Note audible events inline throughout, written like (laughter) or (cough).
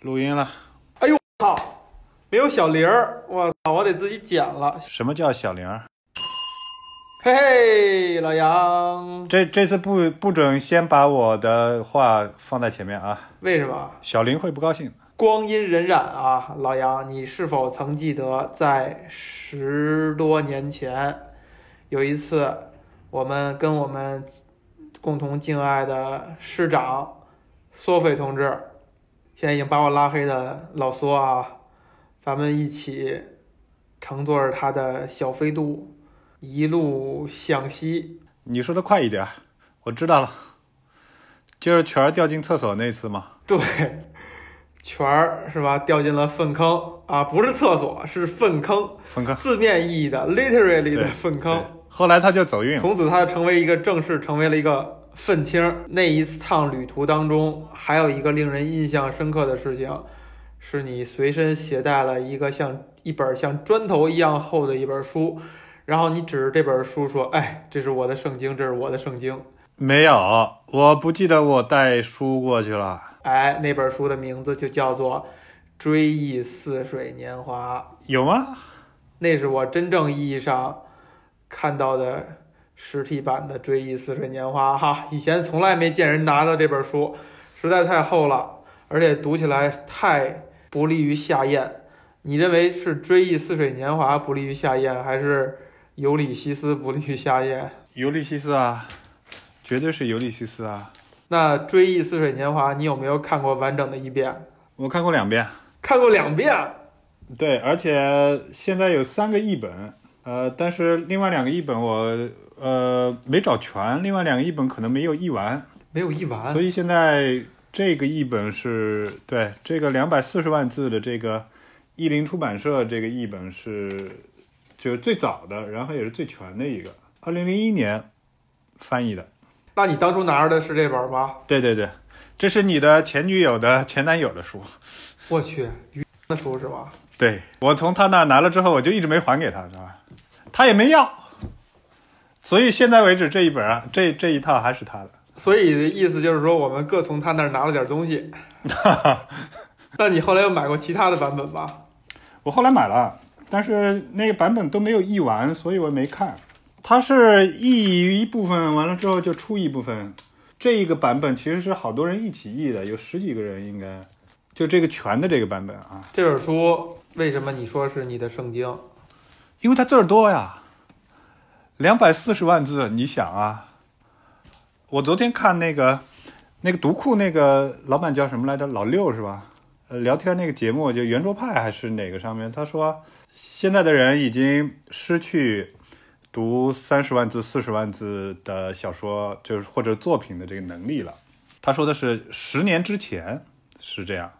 录音了。哎呦操，没有小铃儿，我操，我得自己剪了。什么叫小铃儿？嘿嘿，老杨，这这次不不准先把我的话放在前面啊，为什么？小林会不高兴。光阴荏苒啊，老杨，你是否曾记得在十多年前，有一次，我们跟我们共同敬爱的师长索菲同志，现在已经把我拉黑的老苏啊，咱们一起乘坐着他的小飞度，一路向西。你说的快一点，我知道了，就是全儿掉进厕所那次吗？对，全儿是吧？掉进了粪坑啊，不是厕所，是粪坑，粪坑。字面意义的，literally 的粪坑。对后来他就走运了。从此他成为一个正式成为了一个愤青。那一趟旅途当中，还有一个令人印象深刻的事情，是你随身携带了一个像一本像砖头一样厚的一本书，然后你指着这本书说：“哎，这是我的圣经，这是我的圣经。没有，我不记得我带书过去了。”哎，那本书的名字就叫做《追忆似水年华》。有吗？那是我真正意义上看到的实体版的《追忆似水年华》哈，以前从来没见人拿到这本书，实在太厚了，而且读起来太不利于下咽。你认为是《追忆似水年华》不利于下咽，还是《尤里西斯》不利于下咽？尤利西斯啊，绝对是尤利西斯啊！那《追忆似水年华》，你有没有看过完整的一遍？我看过两遍。看过两遍。对，而且现在有三个译本，呃，但是另外两个译本我呃没找全，另外两个译本可能没有译完，没有译完所以现在这个译本是对这个两百四十万字的这个译林出版社这个译本是就是最早的，然后也是最全的一个，二零零一年翻译的。那你当初拿着的是这本吗？对对对，这是你的前女友的前男友的书。我去，于的书是吧？对我从他那拿了之后，我就一直没还给他，是吧？他也没要，所以现在为止这一本啊，这这一套还是他的。所以的意思就是说，我们各从他那儿拿了点东西。(laughs) 那你后来又买过其他的版本吧？我后来买了，但是那个版本都没有译完，所以我没看。它是译一部分，完了之后就出一部分。这一个版本其实是好多人一起译的，有十几个人应该。就这个全的这个版本啊，这本书为什么你说是你的圣经？因为它字儿多呀，两百四十万字，你想啊，我昨天看那个那个读库那个老板叫什么来着？老六是吧？呃，聊天那个节目就圆桌派还是哪个上面，他说现在的人已经失去读三十万字、四十万字的小说，就是或者作品的这个能力了。他说的是十年之前是这样，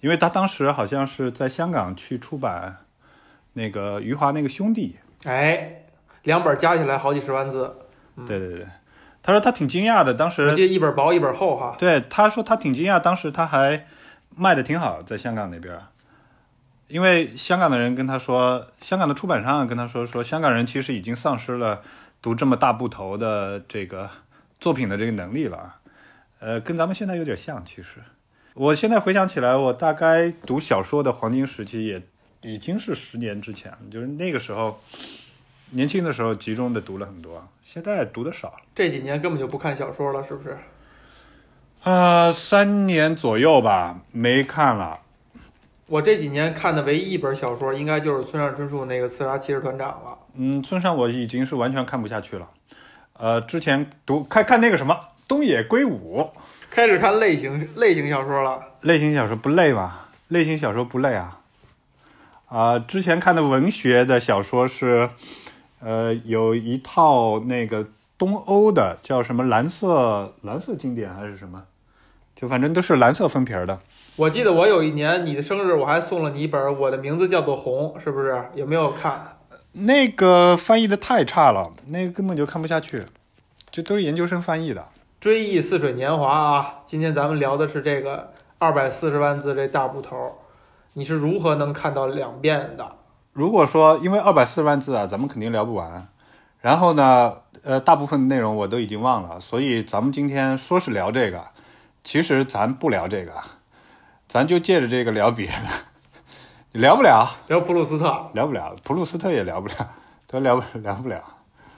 因为他当时好像是在香港去出版那个余华那个兄弟，哎，两本加起来好几十万字，对对对，他说他挺惊讶的，当我时记得一本薄一本厚哈。对他说他挺惊讶，当时他还卖的挺好，在香港那边，因为香港的人跟他说，香港的出版商跟他说说，香港人其实已经丧失了读这么大部头的这个作品的这个能力了，呃，跟咱们现在有点像，其实。我现在回想起来，我大概读小说的黄金时期也已经是十年之前，就是那个时候，年轻的时候集中的读了很多，现在读的少了。这几年根本就不看小说了，是不是？啊、三年左右吧，没看了。我这几年看的唯一一本小说，应该就是村上春树那个《刺杀骑士团长》了。嗯，村上我已经是完全看不下去了。呃，之前读看看那个什么东野圭吾开始看类型类型小说了。类型小说不累吗？类型小说不累啊。啊、之前看的文学的小说是，呃，有一套那个东欧的叫什么蓝色蓝色经典还是什么，就反正都是蓝色封皮儿的。我记得我有一年你的生日，我还送了你一本《我的名字叫做红》，是不是？有没有看？那个翻译的太差了，那个根本就看不下去，这都是研究生翻译的。追忆似水年华啊！今天咱们聊的是这个二百四十万字这大部头，你是如何能看到两遍的？如果说因为二百四十万字啊，咱们肯定聊不完。然后呢，呃，大部分内容我都已经忘了，所以咱们今天说是聊这个，其实咱不聊这个。咱就借着这个聊别的，(laughs) 聊不了，聊普鲁斯特聊不了，普鲁斯特也聊不了，都聊不聊不了。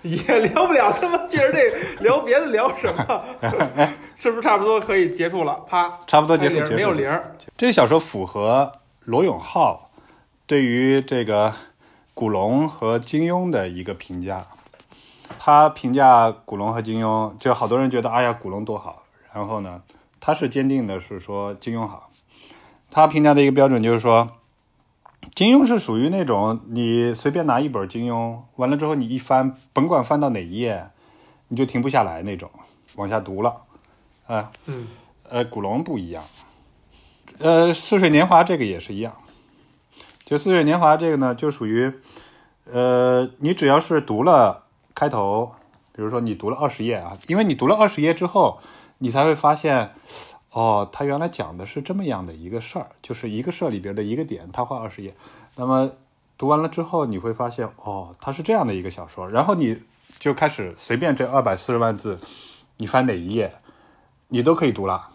也聊不了，他妈借着这个聊别的聊什么？(laughs) 是不是差不多可以结束了？啪，差不多结束，结束没有零。这小说符合罗永浩对于这个古龙和金庸的一个评价。他评价古龙和金庸，就好多人觉得哎呀古龙多好，然后呢，他是坚定的是说金庸好。他评价的一个标准就是说，金庸是属于那种你随便拿一本金庸，完了之后你一翻，甭管翻到哪一页，你就停不下来那种，往下读了，啊、嗯，呃，古龙不一样，呃，《似水年华》这个也是一样，就《似水年华》这个呢，就属于，呃，你只要是读了开头，比如说你读了二十页啊，因为你读了二十页之后，你才会发现，哦，他原来讲的是这么样的一个事儿，就是一个事儿里边的一个点，他画二十页，那么读完了之后，你会发现，哦，它是这样的一个小说，然后你就开始随便这二百四十万字，你翻哪一页，你都可以读了。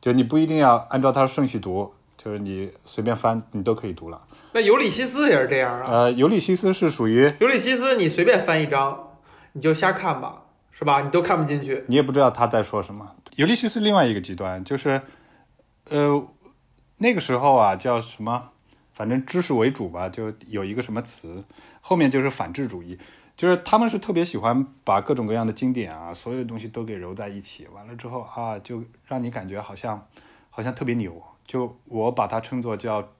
就你不一定要按照它的顺序读，就是你随便翻，你都可以读了。那尤里西斯也是这样啊。呃，尤里西斯是属于尤里西斯，你随便翻一章，你就瞎看吧，是吧？你都看不进去。你也不知道他在说什么。尤利西斯另外一个极端就是，呃，那个时候啊叫什么，反正知识为主吧，就有一个什么词，后面就是反智主义，就是他们是特别喜欢把各种各样的经典啊，所有东西都给揉在一起，完了之后啊，就让你感觉好像好像特别牛。就我把它称作叫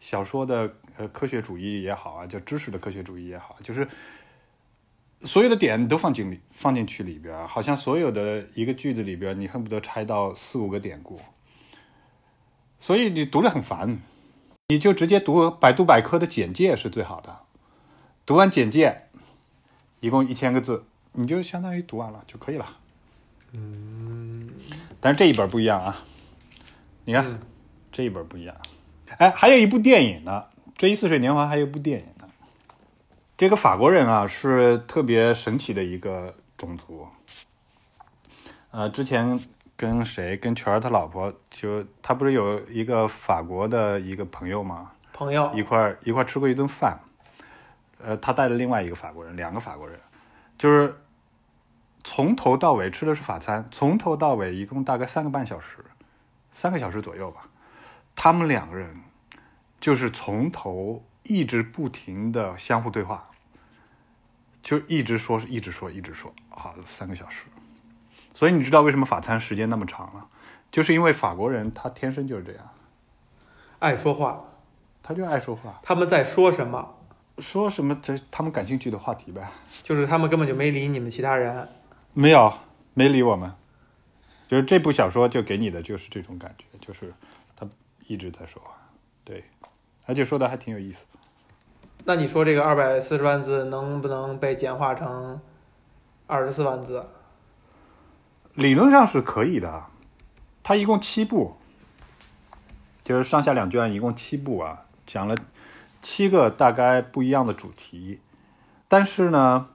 小说的呃科学主义也好啊，叫知识的科学主义也好，就是所有的点都放进里放进去里边儿，好像所有的一个句子里边儿，你恨不得拆到四五个典故，所以你读着很烦，你就直接读百度百科的简介是最好的。读完简介，一共一千个字，你就相当于读完了就可以了。嗯，但是这一本不一样啊，你看、嗯这一本不一样。哎，还有一部电影呢，《追忆似水年华》还有一部电影呢。这个法国人啊，是特别神奇的一个种族。呃，之前跟谁跟全儿他老婆就他不是有一个法国的一个朋友吗？朋友一块儿一块儿吃过一顿饭。呃，他带了另外一个法国人，两个法国人，就是从头到尾吃的是法餐，从头到尾一共大概三个半小时，三个小时左右吧。他们两个人就是从头一直不停的相互对话，就一直说，一直说，一直说啊，三个小时。所以你知道为什么法餐时间那么长了？就是因为法国人他天生就是这样，爱说话，他就爱说话，他们在说什么？说什么这他们感兴趣的话题呗。就是他们根本就没理你们其他人。没有，没理我们。就是这部小说就给你的就是这种感觉，就是他一直在说话，对，而且说的还挺有意思。那你说这个二百四十万字能不能被简化成二十四万字？理论上是可以的，它一共七部，就是上下两卷，一共七部啊，讲了七个大概不一样的主题，但是呢，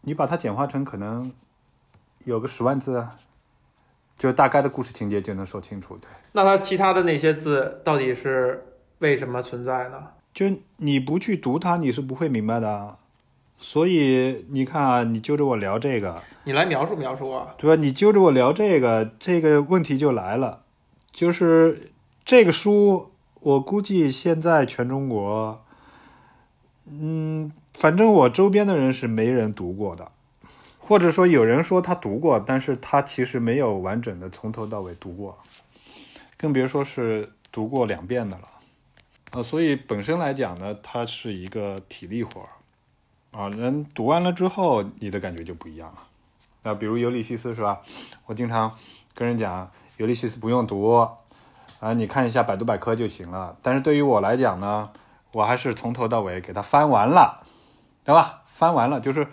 你把它简化成可能有个十万字啊，就大概的故事情节就能说清楚，对。那它其他的那些字到底是为什么存在呢？就你不去读它，你是不会明白的啊。所以你看啊，你揪着我聊这个，你来描述描述啊。对吧？你揪着我聊这个，这个问题就来了，就是这个书，我估计现在全中国，嗯，反正我周边的人是没人读过的，或者说有人说他读过，但是他其实没有完整的从头到尾读过，更别说是读过两遍的了。呃，所以本身来讲呢，它是一个体力活儿啊。人读完了之后，你的感觉就不一样了。那比如《尤利西斯》是吧？我经常跟人讲，《尤利西斯》不用读啊，你看一下百度百科就行了。但是对于我来讲呢，我还是从头到尾给它翻完了，对吧？翻完了就是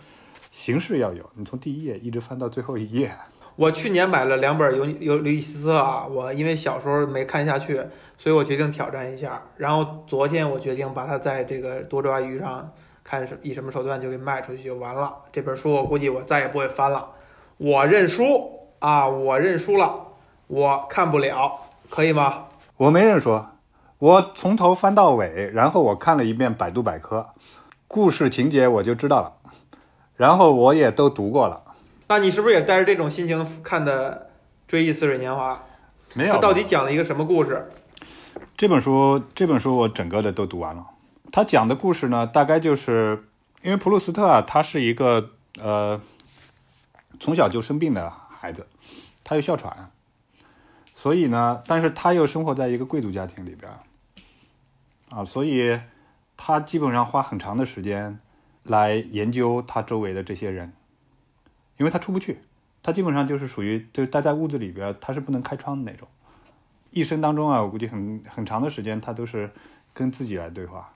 形式要有，你从第一页一直翻到最后一页。我去年买了两本尤尤利西斯啊，我因为小时候没看下去，所以我决定挑战一下。然后昨天我决定把它在这个多抓鱼上看是以什么手段就给卖出去就完了。这本书我估计我再也不会翻了，我认输啊，我认输了，我看不了，可以吗？我没认输，我从头翻到尾，然后我看了一遍百度百科，故事情节我就知道了，然后我也都读过了。那你是不是也带着这种心情看的《追忆似水年华》？没有，它到底讲了一个什么故事？这本书，这本书我整个的都读完了。他讲的故事呢，大概就是因为普鲁斯特啊，他是一个呃从小就生病的孩子，他有哮喘，所以呢，但是他又生活在一个贵族家庭里边啊，所以他基本上花很长的时间来研究他周围的这些人，因为他出不去，他基本上就是属于就待在屋子里边，他是不能开窗的那种。一生当中啊，我估计很很长的时间，他都是跟自己来对话。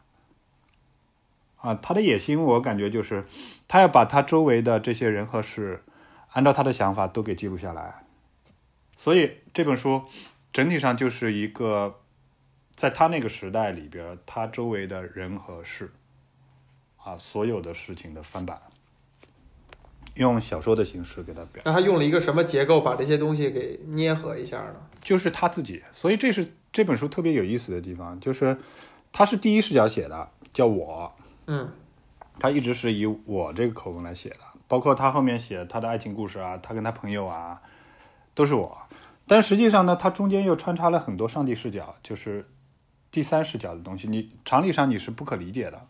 啊，他的野心，我感觉就是他要把他周围的这些人和事，按照他的想法都给记录下来。所以这本书整体上就是一个在他那个时代里边，他周围的人和事，啊，所有的事情的翻版，用小说的形式给他表。那他用了一个什么结构把这些东西给捏合一下呢？就是他自己，所以这是这本书特别有意思的地方，就是他是第一视角写的，叫我，嗯他一直是以我这个口吻来写的，包括他后面写他的爱情故事啊，他跟他朋友啊，都是我。但实际上呢，他中间又穿插了很多上帝视角，就是第三视角的东西，你常理上你是不可理解的，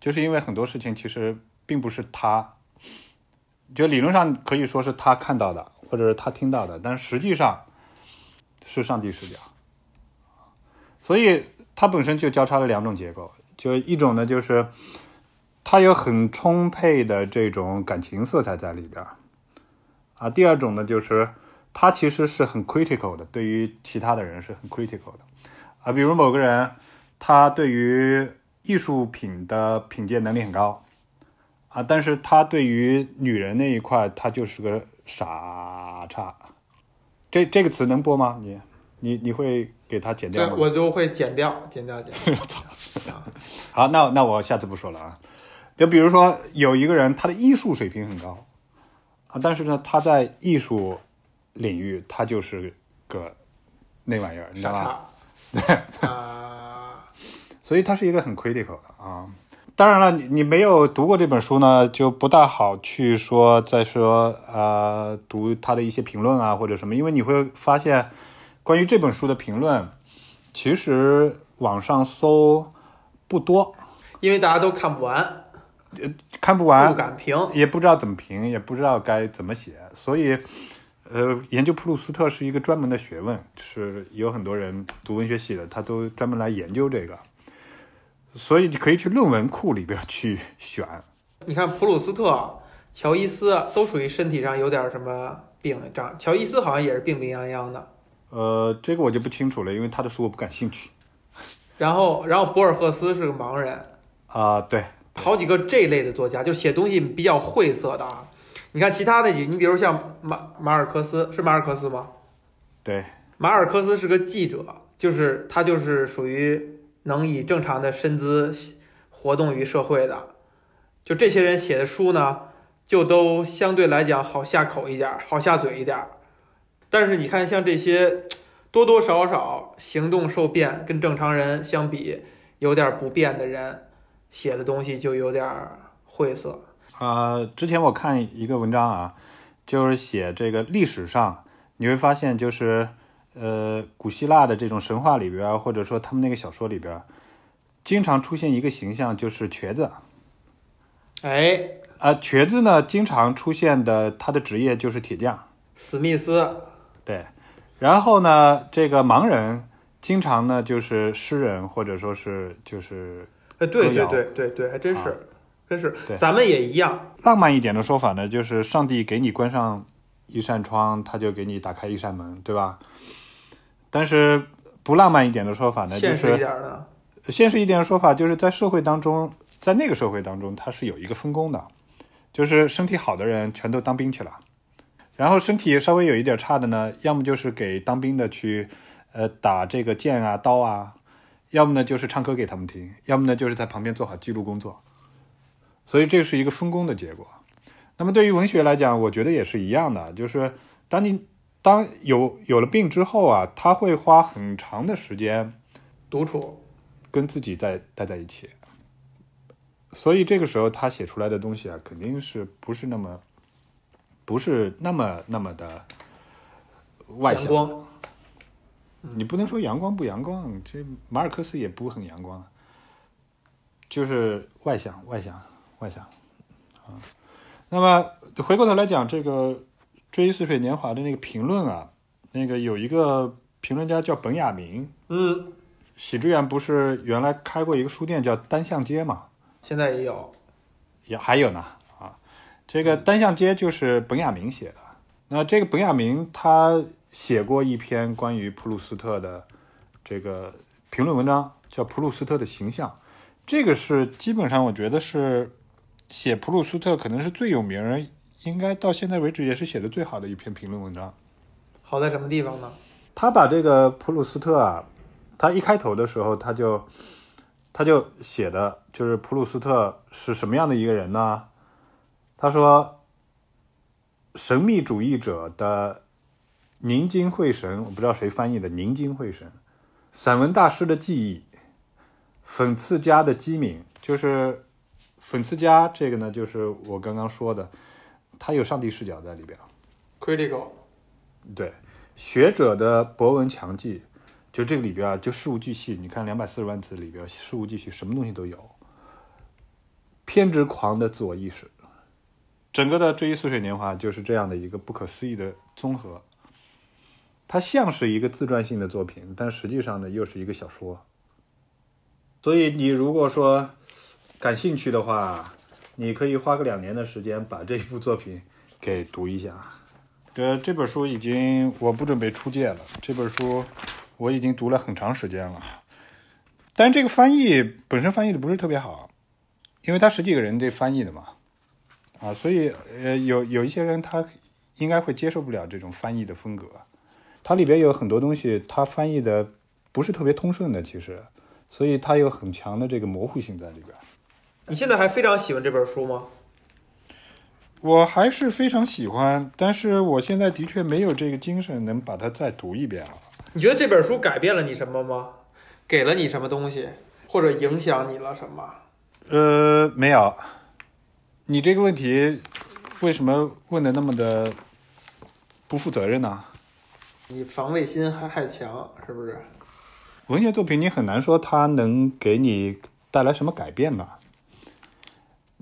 就是因为很多事情其实并不是他，就理论上可以说是他看到的，或者是他听到的，但实际上是上帝视角。所以它本身就交叉了两种结构，就一种呢就是。它有很充沛的这种感情色彩在里边，啊，第二种呢，就是它其实是很 critical 的，对于其他的人是很 critical 的，啊，比如某个人，他对于艺术品的品鉴能力很高，啊，但是他对于女人那一块，他就是个傻叉，这这个词能播吗？你你你会给他剪掉吗？我就会剪掉，剪掉，剪掉。操！好，那那我下次不说了啊。就比如说有一个人，他的艺术水平很高啊，但是呢，他在艺术领域他就是个那玩意儿，你知道吧？对 (laughs) 啊，所以他是一个很 critical 的啊。当然了，你你没有读过这本书呢，就不大好去说再说啊，读他的一些评论啊或者什么，因为你会发现关于这本书的评论，其实网上搜不多，因为大家都看不完。呃看不完，不敢评，也不知道怎么评，也不知道该怎么写，所以，呃，研究普鲁斯特是一个专门的学问，是有很多人读文学系的，他都专门来研究这个，所以你可以去论文库里边去选。你看普鲁斯特、乔伊斯都属于身体上有点什么病症，乔伊斯好像也是病病殃殃的。呃，这个我就不清楚了，因为他的书我不感兴趣。然后，然后博尔赫斯是个盲人。啊，对。好几个这类的作家，就写东西比较晦涩的啊。你看其他的几，你比如像马马尔克斯，是马尔克斯吗？对，马尔克斯是个记者，就是他就是属于能以正常的身姿活动于社会的。就这些人写的书呢，就都相对来讲好下口一点，好下嘴一点。但是你看像这些多多少少行动受变，跟正常人相比有点不便的人。写的东西就有点晦涩啊。之前我看一个文章啊，就是写这个历史上，你会发现就是呃，古希腊的这种神话里边，或者说他们那个小说里边，经常出现一个形象，就是瘸子。哎，啊，瘸子呢，经常出现的他的职业就是铁匠。史密斯。对，然后呢，这个盲人经常呢就是诗人，或者说是就是。哎，对对对对对，还真是，真是，咱们也一样。浪漫一点的说法呢，就是上帝给你关上一扇窗，他就给你打开一扇门，对吧？但是不浪漫一点的说法呢，就是现实一点的。现实一点的说法，就是在社会当中，在那个社会当中，它是有一个分工的，就是身体好的人全都当兵去了，然后身体稍微有一点差的呢，要么就是给当兵的去，呃，打这个剑啊、刀啊。要么呢就是唱歌给他们听，要么呢就是在旁边做好记录工作，所以这是一个分工的结果。那么对于文学来讲，我觉得也是一样的，就是当你当有有了病之后啊，他会花很长的时间独处，跟自己在待在一起，所以这个时候他写出来的东西啊，肯定是不是那么不是那么那么的外向。你不能说阳光不阳光，这马尔克斯也不很阳光，就是外向外向外向啊。那么回过头来讲这个《追忆似水年华》的那个评论啊，那个有一个评论家叫本雅明，嗯，喜之源不是原来开过一个书店叫单向街嘛？现在也有，也还有呢啊，这个单向街就是本雅明写的。那这个本雅明他写过一篇关于普鲁斯特的这个评论文章，叫《普鲁斯特的形象》。这个是基本上我觉得是写普鲁斯特可能是最有名儿，应该到现在为止也是写的最好的一篇评论文章。好在什么地方呢？他把这个普鲁斯特啊，他一开头的时候他就他就写的就是普鲁斯特是什么样的一个人呢？他说，神秘主义者的凝精会神，我不知道谁翻译的凝精会神，散文大师的记忆，讽刺家的机敏，就是讽刺家这个呢，就是我刚刚说的，他有上帝视角在里边。critical，对，学者的博闻强记，就这个里边啊，就事无巨细，你看两百四十万字里边，事无巨细，什么东西都有。偏执狂的自我意识，整个的《追忆似水年华》就是这样的一个不可思议的综合。它像是一个自传性的作品，但实际上呢，又是一个小说。所以你如果说感兴趣的话，你可以花个两年的时间把这一部作品给读一下。呃，这本书已经我不准备出借了。这本书我已经读了很长时间了，但这个翻译本身翻译的不是特别好，因为他十几个人这翻译的嘛，啊，所以呃有有一些人他应该会接受不了这种翻译的风格。它里边有很多东西，它翻译的不是特别通顺的，其实，所以它有很强的这个模糊性在里边。你现在还非常喜欢这本书吗？我还是非常喜欢，但是我现在的确没有这个精神能把它再读一遍了。你觉得这本书改变了你什么吗？给了你什么东西，或者影响你了什么？呃，没有。你这个问题为什么问的那么的不负责任呢？你防卫心还还强，是不是？文学作品你很难说它能给你带来什么改变吧？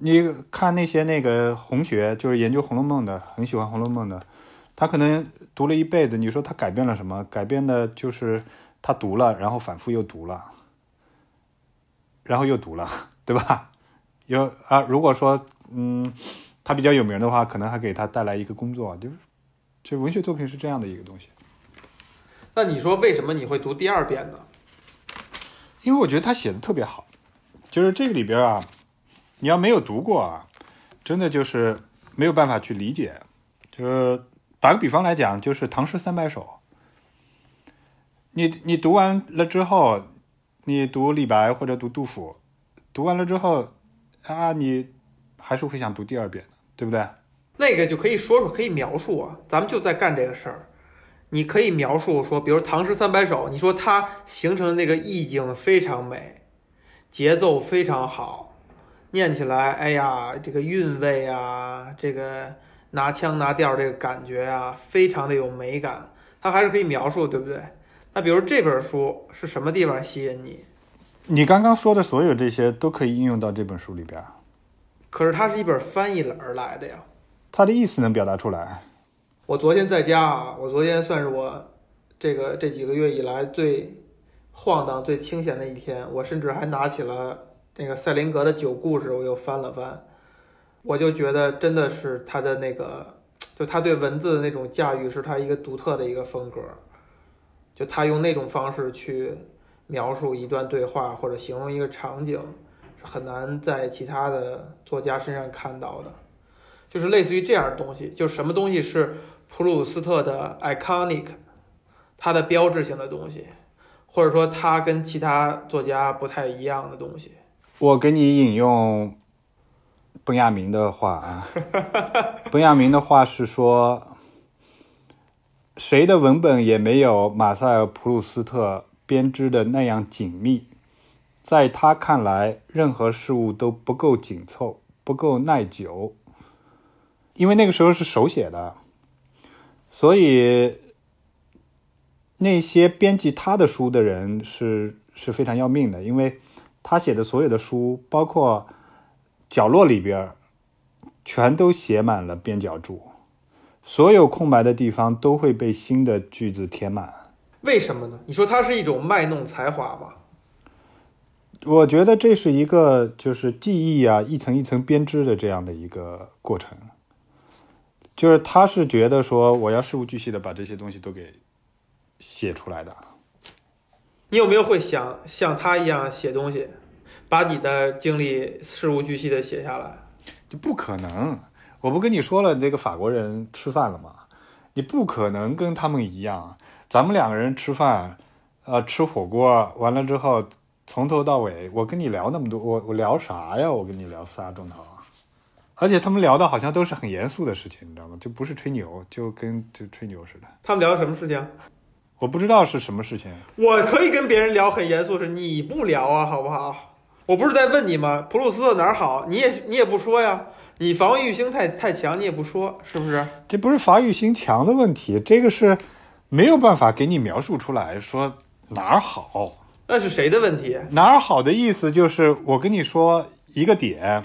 你看那些那个红学，就是研究《红楼梦》的，很喜欢《红楼梦》的，他可能读了一辈子，你说他改变了什么？改变的就是他读了，然后反复又读了，然后又读了，(laughs) 对吧？有啊，如果说嗯，他比较有名的话，可能还给他带来一个工作，就是这文学作品是这样的一个东西。那你说为什么你会读第二遍呢？因为我觉得他写的特别好，就是这个里边啊，你要没有读过啊，真的就是没有办法去理解。就是打个比方来讲，就是唐诗三百首，你你读完了之后，你读李白或者读杜甫，读完了之后啊，你还是会想读第二遍的，对不对？那个就可以说说，可以描述啊，咱们就在干这个事儿。你可以描述说，比如《唐诗三百首》，你说它形成的那个意境非常美，节奏非常好，念起来，哎呀，这个韵味啊，这个拿腔拿调这个感觉啊，非常的有美感。它还是可以描述，对不对？那比如这本书是什么地方吸引你？你刚刚说的所有这些都可以应用到这本书里边，可是它是一本翻译而来的呀。它的意思能表达出来。我昨天在家啊，我昨天算是我这个这几个月以来最晃荡、最清闲的一天。我甚至还拿起了那个赛林格的《九故事》，我又翻了翻，我就觉得真的是他的那个，就他对文字的那种驾驭，是他一个独特的一个风格。就他用那种方式去描述一段对话或者形容一个场景，是很难在其他的作家身上看到的。就是类似于这样的东西，就什么东西是普鲁斯特的 iconic，它的标志性的东西，或者说它跟其他作家不太一样的东西。我给你引用本雅明的话啊，(laughs) 本雅明的话是说，谁的文本也没有马塞尔·普鲁斯特编织的那样紧密。在他看来，任何事物都不够紧凑，不够耐久，因为那个时候是手写的，所以那些编辑他的书的人是是非常要命的，因为他写的所有的书，包括角落里边，全都写满了边角注，所有空白的地方都会被新的句子填满。为什么呢？你说它是一种卖弄才华吧？我觉得这是一个就是记忆啊，一层一层编织的这样的一个过程。就是他是觉得说，我要事无巨细的把这些东西都给写出来的。你有没有会想像他一样写东西，把你的经历事无巨细的写下来？就不可能，我不跟你说了，你这个法国人吃饭了吗？你不可能跟他们一样。咱们两个人吃饭，呃，吃火锅完了之后。从头到尾，我跟你聊那么多，我我聊啥呀？我跟你聊仨钟头，而且他们聊的好像都是很严肃的事情，你知道吗？就不是吹牛，就跟就吹牛似的。他们聊什么事情？我不知道是什么事情。我可以跟别人聊很严肃是，你不聊啊，好不好？我不是在问你吗？普鲁斯特哪儿好？你也你也不说呀？你防御性太太强，你也不说，是不是？这不是防御性强的问题，这个是没有办法给你描述出来，说哪儿好。那是谁的问题？哪儿好的意思就是我跟你说一个点，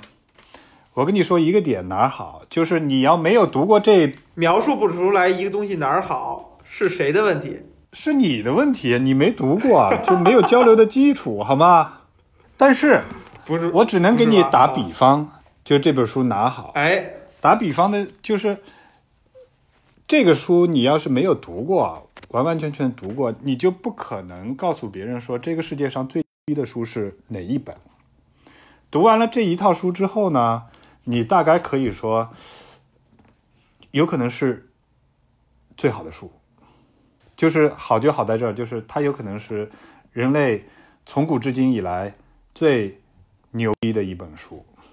我跟你说一个点哪儿好，就是你要没有读过这，描述不出来一个东西哪儿好，是谁的问题？是你的问题，你没读过 (laughs) 就没有交流的基础，好吗？但是不是我只能给你打比方，就这本书拿好？哎，打比方的就是这个书，你要是没有读过。完完全全读过，你就不可能告诉别人说这个世界上最低的书是哪一本。读完了这一套书之后呢，你大概可以说，有可能是最好的书，就是好就好在这儿，就是它有可能是人类从古至今以来最牛逼的一本书，《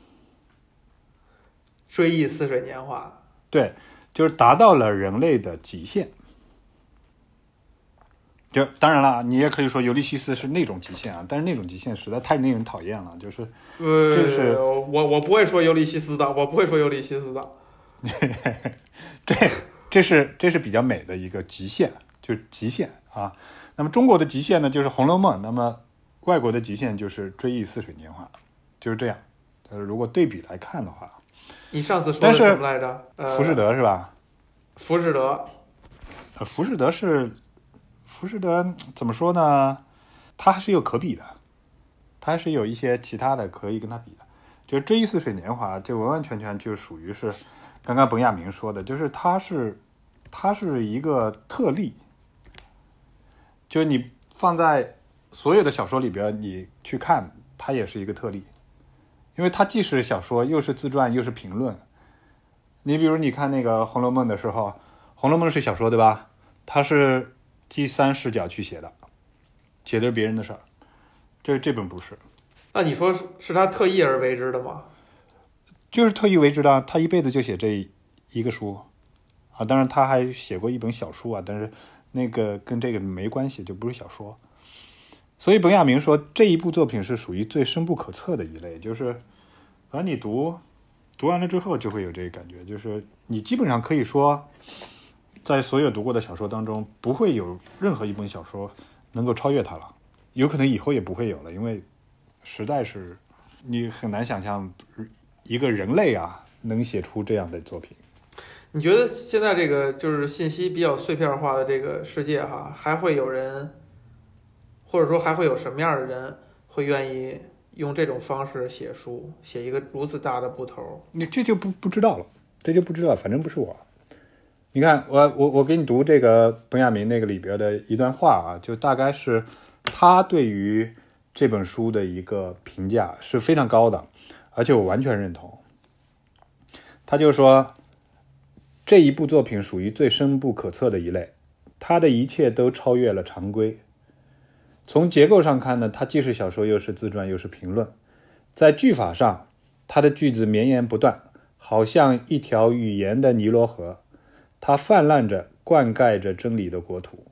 追忆似水年华》。对，就是达到了人类的极限。就当然了，你也可以说《尤利西斯》是那种极限啊，但是那种极限实在太令人讨厌了。就是，呃，这是我我不会说《尤利西斯》的，我不会说《尤利西斯》的。(laughs) 这这是这是比较美的一个极限，就是极限啊。那么中国的极限呢，就是《红楼梦》；那么外国的极限就是《追忆似水年华》，就是这样。呃，如果对比来看的话，你上次说的什么来着？浮士德是吧？浮士德，呃，浮士德是。浮士德怎么说呢？它还是有可比的，它还是有一些其他的可以跟它比的。就是《追忆似水年华》，这完完全全就属于是刚刚本雅明说的，就是它是它是一个特例。就是你放在所有的小说里边，你去看它也是一个特例，因为它既是小说，又是自传，又是评论。你比如你看那个《红楼梦》的时候，《红楼梦》是小说对吧？它是。第三视角去写的，写的是别人的事儿，这这本不是。那你说是是他特意而为之的吗？就是特意为之的，他一辈子就写这一个书啊。当然他还写过一本小书啊，但是那个跟这个没关系，就不是小说。所以本雅明说这一部作品是属于最深不可测的一类，就是反正你读读完了之后就会有这个感觉，就是你基本上可以说。在所有读过的小说当中，不会有任何一本小说能够超越它了，有可能以后也不会有了，因为实在是你很难想象一个人类啊能写出这样的作品。你觉得现在这个就是信息比较碎片化的这个世界哈，还会有人，或者说还会有什么样的人会愿意用这种方式写书，写一个如此大的部头？你这就不不知道了，这就不知道，反正不是我。你看，我我我给你读这个本雅明那个里边的一段话啊，就大概是他对于这本书的一个评价是非常高的，而且我完全认同。他就说这一部作品属于最深不可测的一类，它的一切都超越了常规。从结构上看呢，它既是小说，又是自传，又是评论。在句法上，它的句子绵延不断，好像一条语言的尼罗河。它泛滥着灌溉着真理的国土。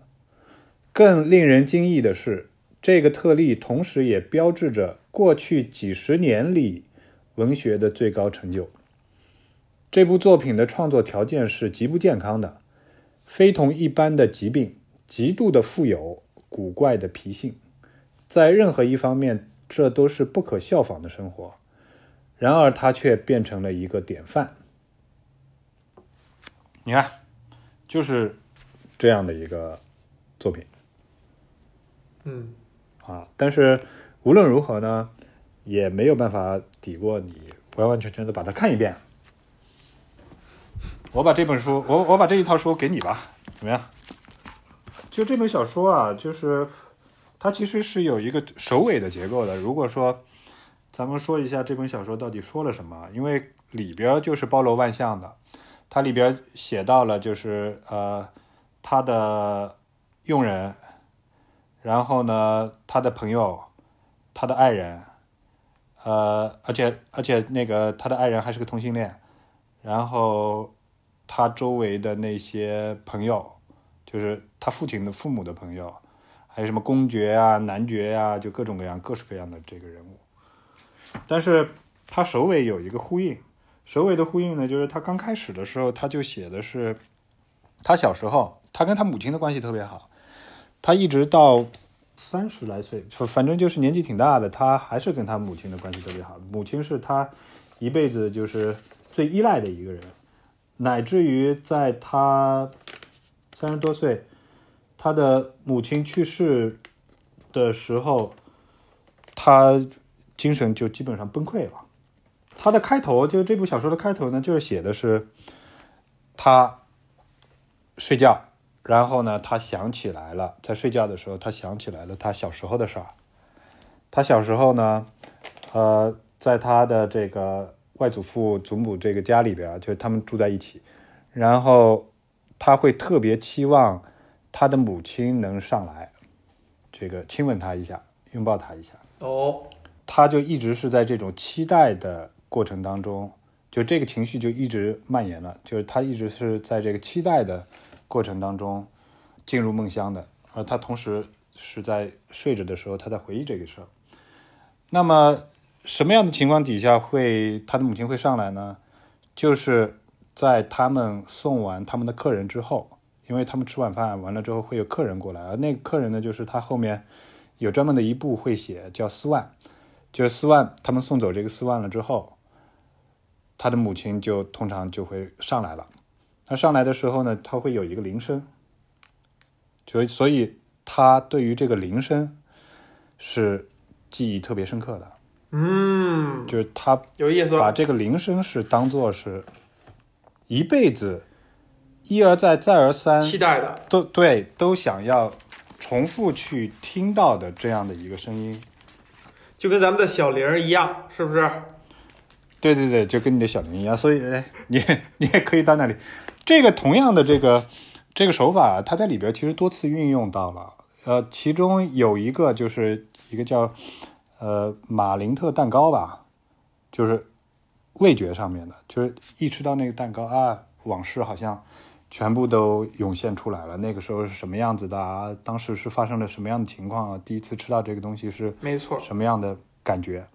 更令人惊异的是，这个特例同时也标志着过去几十年里文学的最高成就。这部作品的创作条件是极不健康的，非同一般的疾病，极度的富有，古怪的脾性，在任何一方面，这都是不可效仿的生活。然而，他却变成了一个典范。你看，就是这样的一个作品。嗯，啊，但是无论如何呢，也没有办法抵过你完完全全的把它看一遍。我把这本书，我我把这一套书给你吧，怎么样？就这本小说啊，就是它其实是有一个首尾的结构的。如果说咱们说一下这本小说到底说了什么，因为里边就是包罗万象的，它里边写到了就是呃他的佣人。然后呢，他的朋友，他的爱人，呃，而且而且那个他的爱人还是个同性恋，然后他周围的那些朋友，就是他父亲的父母的朋友，还有什么公爵啊、男爵啊，就各种各样、各式各样的这个人物。但是他首尾有一个呼应，首尾的呼应呢，就是他刚开始的时候他就写的是，他小时候他跟他母亲的关系特别好。他一直到三十来岁，反正就是年纪挺大的，他还是跟他母亲的关系特别好。母亲是他一辈子就是最依赖的一个人，乃至于在他三十多岁，他的母亲去世的时候，他精神就基本上崩溃了。他的开头，就这部小说的开头呢，就是写的是他睡觉。然后呢，他想起来了，在睡觉的时候，他想起来了他小时候的事儿。他小时候呢，呃，在他的这个外祖父、祖母这个家里边，就是他们住在一起。然后他会特别期望他的母亲能上来，这个亲吻他一下，拥抱他一下。哦，他就一直是在这种期待的过程当中，就这个情绪就一直蔓延了，就是他一直是在这个期待的。过程当中进入梦乡的，而他同时是在睡着的时候，他在回忆这个事儿。那么什么样的情况底下会他的母亲会上来呢？就是在他们送完他们的客人之后，因为他们吃晚饭完了之后会有客人过来，而那个客人呢，就是他后面有专门的一部会写叫斯万，就是斯万他们送走这个斯万了之后，他的母亲就通常就会上来了。他上来的时候呢，他会有一个铃声，就所以他对于这个铃声是记忆特别深刻的。嗯，就是他有意思，把这个铃声是当做是一辈子一而再再而三期待的，都对，都想要重复去听到的这样的一个声音，就跟咱们的小铃一样，是不是？对对对，就跟你的小铃一样，所以哎，你你也可以到那里。这个同样的这个这个手法，它在里边其实多次运用到了。呃，其中有一个就是一个叫呃马林特蛋糕吧，就是味觉上面的，就是一吃到那个蛋糕啊，往事好像全部都涌现出来了。那个时候是什么样子的啊？当时是发生了什么样的情况啊？第一次吃到这个东西是没错，什么样的感觉？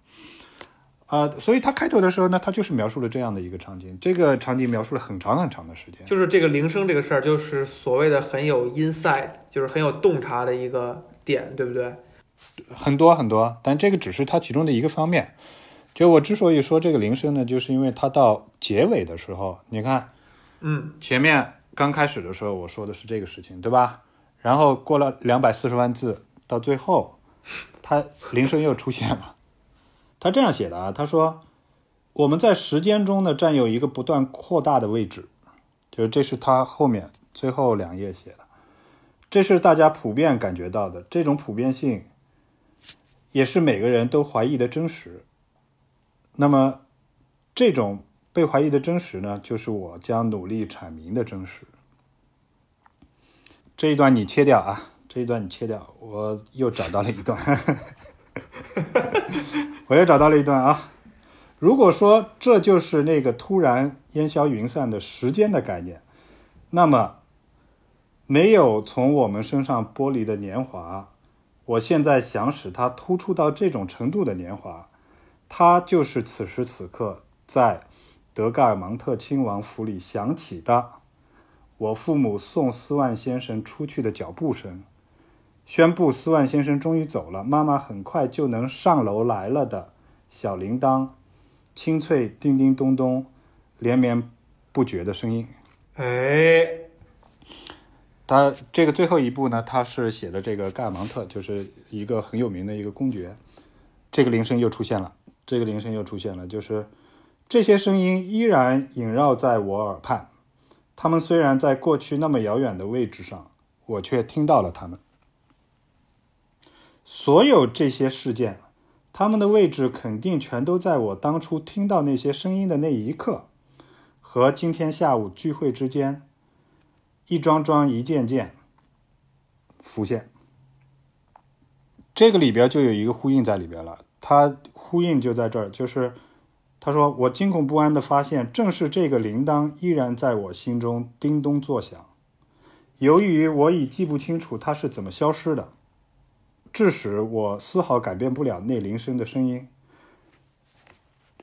啊，所以他开头的时候呢，他就是描述了这样的一个场景，这个场景描述了很长很长的时间。就是这个铃声这个事儿，就是所谓的很有 insight，就是很有洞察的一个点，对不对？很多很多，但这个只是它其中的一个方面。就我之所以说这个铃声呢，就是因为它到结尾的时候，你看，嗯，前面刚开始的时候我说的是这个事情，对吧？然后过了两百四十万字，到最后，它铃声又出现了。他这样写的啊，他说：“我们在时间中呢占有一个不断扩大的位置，就是这是他后面最后两页写的，这是大家普遍感觉到的，这种普遍性也是每个人都怀疑的真实。那么，这种被怀疑的真实呢，就是我将努力阐明的真实。这一段你切掉啊，这一段你切掉，我又找到了一段。(laughs) ”我又找到了一段啊。如果说这就是那个突然烟消云散的时间的概念，那么没有从我们身上剥离的年华。我现在想使它突出到这种程度的年华，它就是此时此刻在德盖尔芒特亲王府里响起的。我父母送斯万先生出去的脚步声，宣布斯万先生终于走了，妈妈很快就能上楼来了的小铃铛，清脆叮叮咚咚，连绵不绝的声音。哎，他这个最后一步呢，他是写的这个盖尔芒特，就是一个很有名的一个公爵。这个铃声又出现了，这个铃声又出现了，就是这些声音依然萦绕在我耳畔。他们虽然在过去那么遥远的位置上，我却听到了他们。所有这些事件，他们的位置肯定全都在我当初听到那些声音的那一刻，和今天下午聚会之间。一桩桩、一件件浮现，这个里边就有一个呼应在里边了。它呼应就在这儿，就是他说：“我惊恐不安的发现，正是这个铃铛依然在我心中叮咚作响。由于我已记不清楚它是怎么消失的，致使我丝毫改变不了那铃声的声音。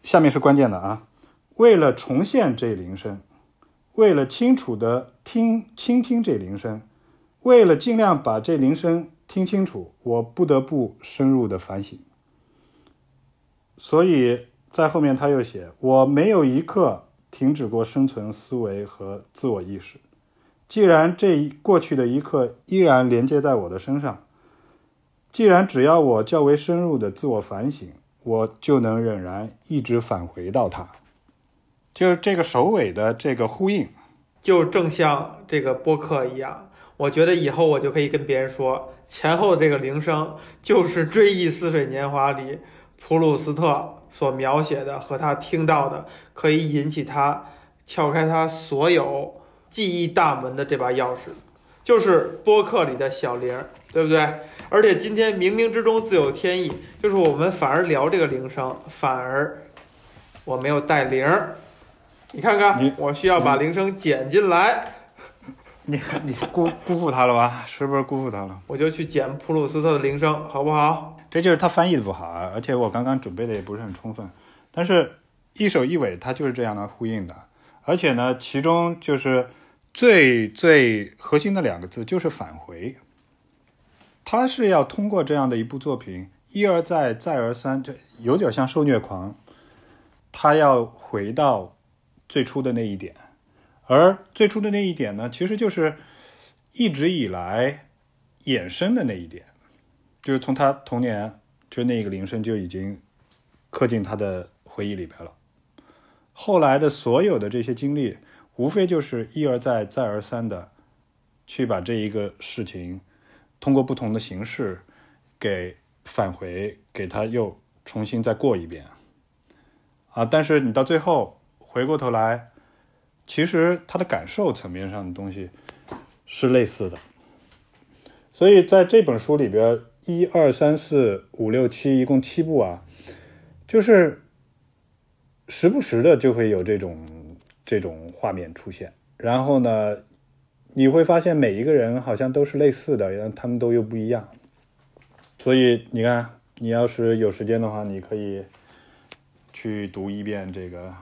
下面是关键的啊！为了重现这铃声。”为了清楚的听倾听这铃声，为了尽量把这铃声听清楚，我不得不深入的反省。所以在后面他又写：“我没有一刻停止过生存思维和自我意识。既然这一过去的一刻依然连接在我的身上，既然只要我较为深入的自我反省，我就能仍然一直返回到它。”就是这个首尾的这个呼应，就正像这个播客一样，我觉得以后我就可以跟别人说，前后这个铃声就是《追忆似水年华》里普鲁斯特所描写的和他听到的，可以引起他撬开他所有记忆大门的这把钥匙，就是播客里的小铃，对不对？而且今天冥冥之中自有天意，就是我们反而聊这个铃声，反而我没有带铃儿。你看看，我需要把铃声剪进来。你你辜辜负他了吧？是不是辜负他了？我就去剪普鲁斯特的铃声，好不好？这就是他翻译的不好啊，而且我刚刚准备的也不是很充分。但是一首一尾，它就是这样的呼应的。而且呢，其中就是最最核心的两个字就是返回。他是要通过这样的一部作品，一而再，再而三，这有点像受虐狂。他要回到。最初的那一点，而最初的那一点呢，其实就是一直以来衍生的那一点，就是从他童年就那个铃声就已经刻进他的回忆里边了。后来的所有的这些经历，无非就是一而再、再而三的去把这一个事情通过不同的形式给返回，给他又重新再过一遍啊！但是你到最后。回过头来，其实他的感受层面上的东西是类似的，所以在这本书里边，一二三四五六七，一共七部啊，就是时不时的就会有这种这种画面出现，然后呢，你会发现每一个人好像都是类似的，然后他们都又不一样，所以你看，你要是有时间的话，你可以去读一遍这个。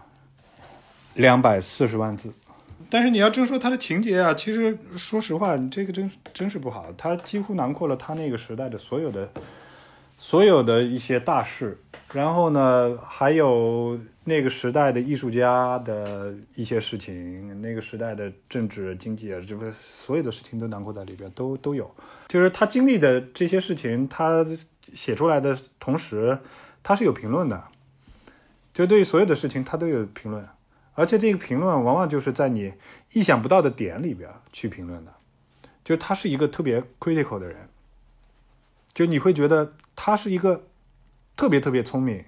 两百四十万字，但是你要真说它的情节啊，其实说实话，你这个真真是不好。它几乎囊括了他那个时代的所有的、所有的一些大事，然后呢，还有那个时代的艺术家的一些事情，那个时代的政治经济啊，这不所有的事情都囊括在里边，都都有。就是他经历的这些事情，他写出来的同时，他是有评论的，就对于所有的事情，他都有评论。而且这个评论往往就是在你意想不到的点里边去评论的，就他是一个特别 critical 的人，就你会觉得他是一个特别特别聪明，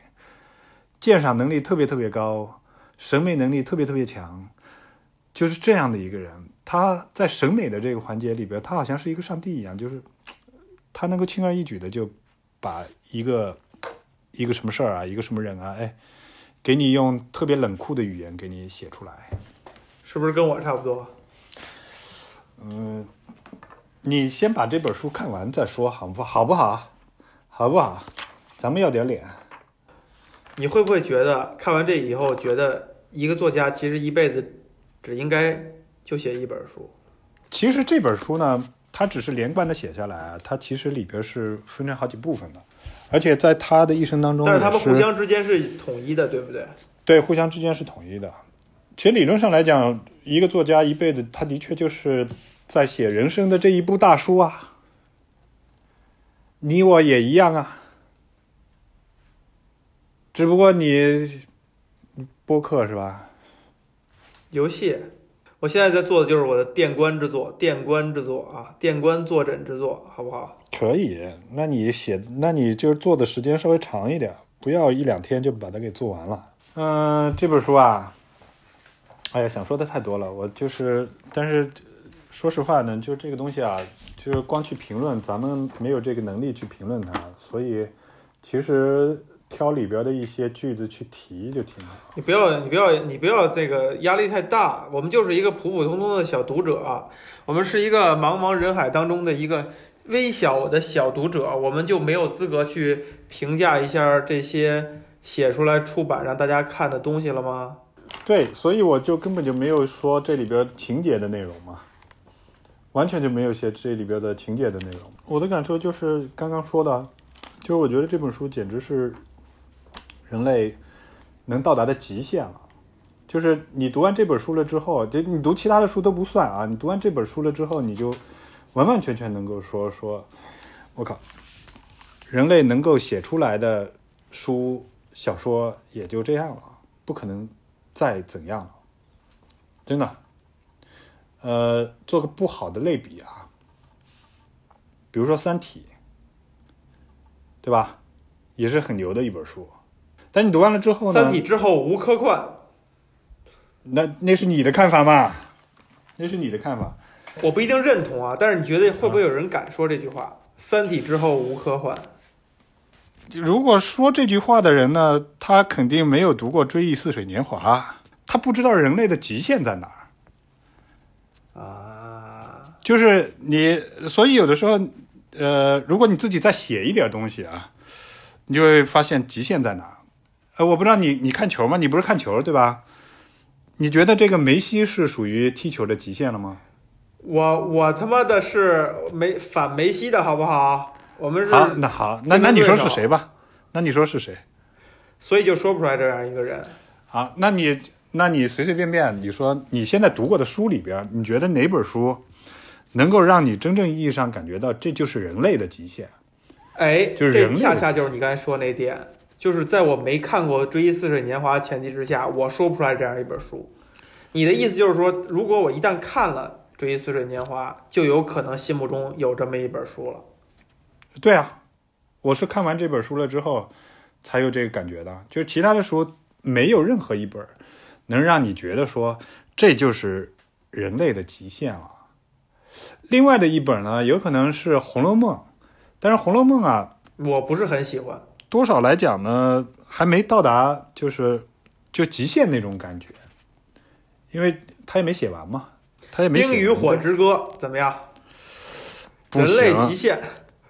鉴赏能力特别特别高，审美能力特别特别强，就是这样的一个人。他在审美的这个环节里边，他好像是一个上帝一样，就是他能够轻而易举的就把一个一个什么事儿啊，一个什么人啊，哎。给你用特别冷酷的语言给你写出来，是不是跟我差不多？嗯，你先把这本书看完再说，好不好不好？好不好？咱们要点脸。你会不会觉得看完这以后，觉得一个作家其实一辈子只应该就写一本书？其实这本书呢，它只是连贯的写下来啊，它其实里边是分成好几部分的，而且在他的一生当中，但是他们互相之间是统一的，对不对？对，互相之间是统一的。其实理论上来讲，一个作家一辈子，他的确就是在写人生的这一部大书啊。你我也一样啊，只不过你播客是吧？游戏，我现在在做的就是我的电观之作，电观之作啊，电观坐诊之作，好不好？可以，那你写，那你就做的时间稍微长一点，不要一两天就把它给做完了。嗯，这本书啊，哎呀，想说的太多了，我就是，但是说实话呢，就这个东西啊，就是光去评论，咱们没有这个能力去评论它，所以其实挑里边的一些句子去提就挺好。你不要，你不要，你不要这个压力太大。我们就是一个普普通通的小读者啊，我们是一个茫茫人海当中的一个微小的小读者，我们就没有资格去评价一下这些写出来出版让大家看的东西了吗？对，所以我就根本就没有说这里边情节的内容嘛，完全就没有写这里边的情节的内容。我的感受就是刚刚说的，就是我觉得这本书简直是人类能到达的极限了。就是你读完这本书了之后，就你读其他的书都不算啊，你读完这本书了之后，你就完完全全能够说说，我靠，人类能够写出来的书小说也就这样了，不可能再怎样了，真的。呃，做个不好的类比啊，比如说《三体》，对吧？也是很牛的一本书，但你读完了之后呢？三体之后无科幻，那那是你的看法嘛？那是你的看法。我不一定认同啊，但是你觉得会不会有人敢说这句话？三体之后无科幻，如果说这句话的人呢，他肯定没有读过《追忆似水年华》，他不知道人类的极限在哪儿。啊，就是你，所以有的时候，呃，如果你自己再写一点东西啊，你就会发现极限在哪。呃，我不知道你你看球吗？你不是看球对吧？你觉得这个梅西是属于踢球的极限了吗？我我他妈的是梅反梅西的好不好？我们是，好，那好，那那你说是谁吧？那你说是谁？所以就说不出来这样一个人。好，那你那你随随便便，你说你现在读过的书里边，你觉得哪本书能够让你真正意义上感觉到这就是人类的极限？哎，就是人恰恰就是你刚才说那点，就是在我没看过《追忆似水年华》前提之下，我说不出来这样一本书。你的意思就是说，如果我一旦看了《追忆似水年华》，就有可能心目中有这么一本书了。对啊，我是看完这本书了之后才有这个感觉的，就是其他的书没有任何一本能让你觉得说这就是人类的极限了。另外的一本呢，有可能是《红楼梦》，但是《红楼梦》啊，我不是很喜欢。多少来讲呢，还没到达就是就极限那种感觉，因为他也没写完嘛，他也《没写完冰与火之歌》怎么样？不人类极限。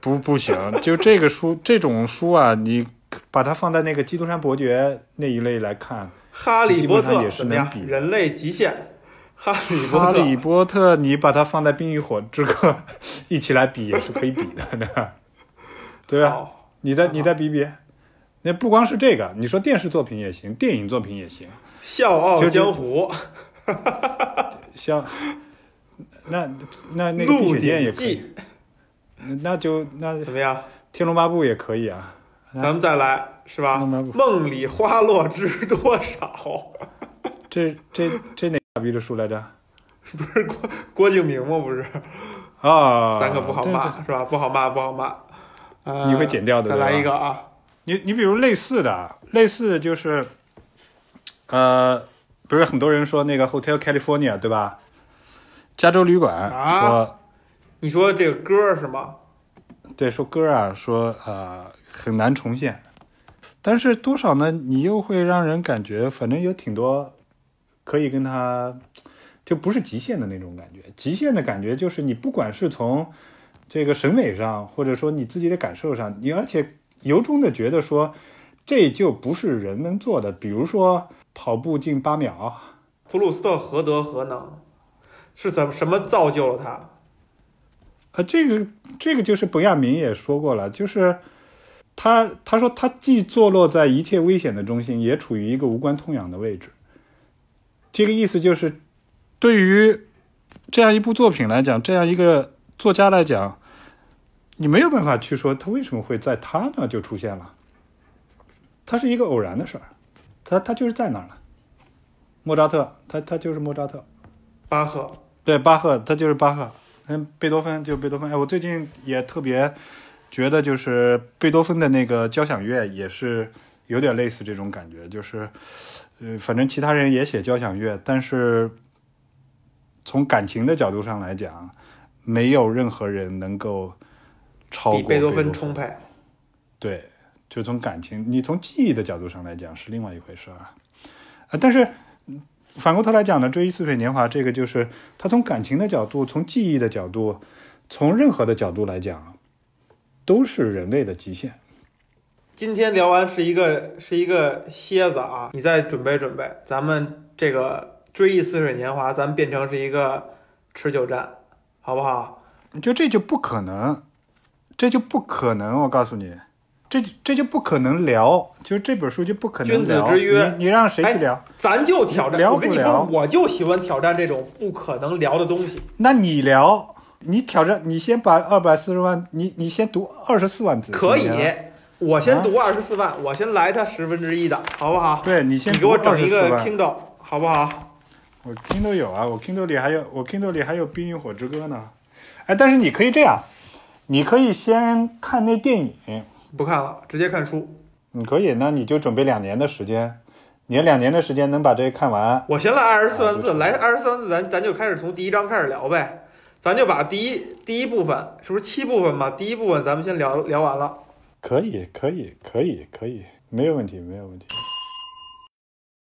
不不行，就这个书 (laughs) 这种书啊，你把它放在那个《基督山伯爵》那一类来看，哈利波特也是能？比人类极限。哈利波哈特。利波特，你把它放在《冰与火之歌》(laughs) 一起来比也是可以比的，对吧？你再你再比比，那不光是这个，你说电视作品也行，电影作品也行，笑傲江湖》(laughs) 像那那那个《碧鹿血剑》也鼎可以记，那就那《怎么样？天龙八部》也可以啊。咱们再来，是吧？梦里花落知多少？(laughs) 这这这哪傻逼的书来着？(laughs) 不是郭郭敬明吗？不是，啊，咱可不好骂，是吧？不好骂，不好骂。呃你会剪掉的再来一个啊！你你比如类似的，类似的就是，呃，不是很多人说那个 Hotel California 对吧？加州旅馆啊说，你说这个歌是吗？对，说歌啊，说呃很难重现，但是多少呢？你又会让人感觉，反正有挺多可以跟他就不是极限的那种感觉。极限的感觉就是你不管是从这个审美上，或者说你自己的感受上，你而且由衷的觉得说，这就不是人能做的。比如说跑步进八秒，普鲁斯特何德何能？是怎么什么造就了他？啊，这个这个就是本亚明也说过了，就是他他说他既坐落在一切危险的中心，也处于一个无关痛痒的位置。这个意思就是，对于这样一部作品来讲，这样一个作家来讲，你没有办法去说他为什么会在他那就出现了，他是一个偶然的事儿，他他就是在那儿了。莫扎特，他他就是莫扎特。巴赫，对，巴赫，他就是巴赫。嗯，贝多芬就贝多芬。哎，我最近也特别觉得，就是贝多芬的那个交响乐也是有点类似这种感觉，就是，呃，反正其他人也写交响乐，但是从感情的角度上来讲，没有任何人能够超过比贝多芬芬充沛。对，就从感情，你从记忆的角度上来讲是另外一回事儿啊。啊，但是嗯反过头来讲呢，《追忆似水年华》这个就是他从感情的角度、从记忆的角度、从任何的角度来讲，都是人类的极限。今天聊完是一个是一个蝎子啊，你再准备准备，咱们这个追忆似水年华，咱们变成是一个持久战，好不好？就这就不可能，这就不可能。我告诉你，这这就不可能聊，就这本书就不可能君子。之约你你让谁去哎聊？咱就挑战，聊我跟你说，我就喜欢挑战这种不可能聊的东西。那你聊，你挑战，你先把二百四十万，你你先读二十四万字，可以我先读二十四万，我先来它十分之一的，好不好？对你先你给我整一个 Kindle，好不好？我 Kindle 有啊，我 Kindle 里还有我 Kindle 里还有《冰与火之歌》呢。哎，但是你可以这样，你可以先看那电影，不看了，直接看书。你可以，那你就准备两年的时间，你两年的时间能把这个看完。我先来二十四万字，来二十四万字，咱咱就开始从第一章开始聊呗。咱就把第一第一部分，是不是七部分吧？第一部分咱们先聊聊完了。可以，可以，可以，可以，没有问题，没有问题。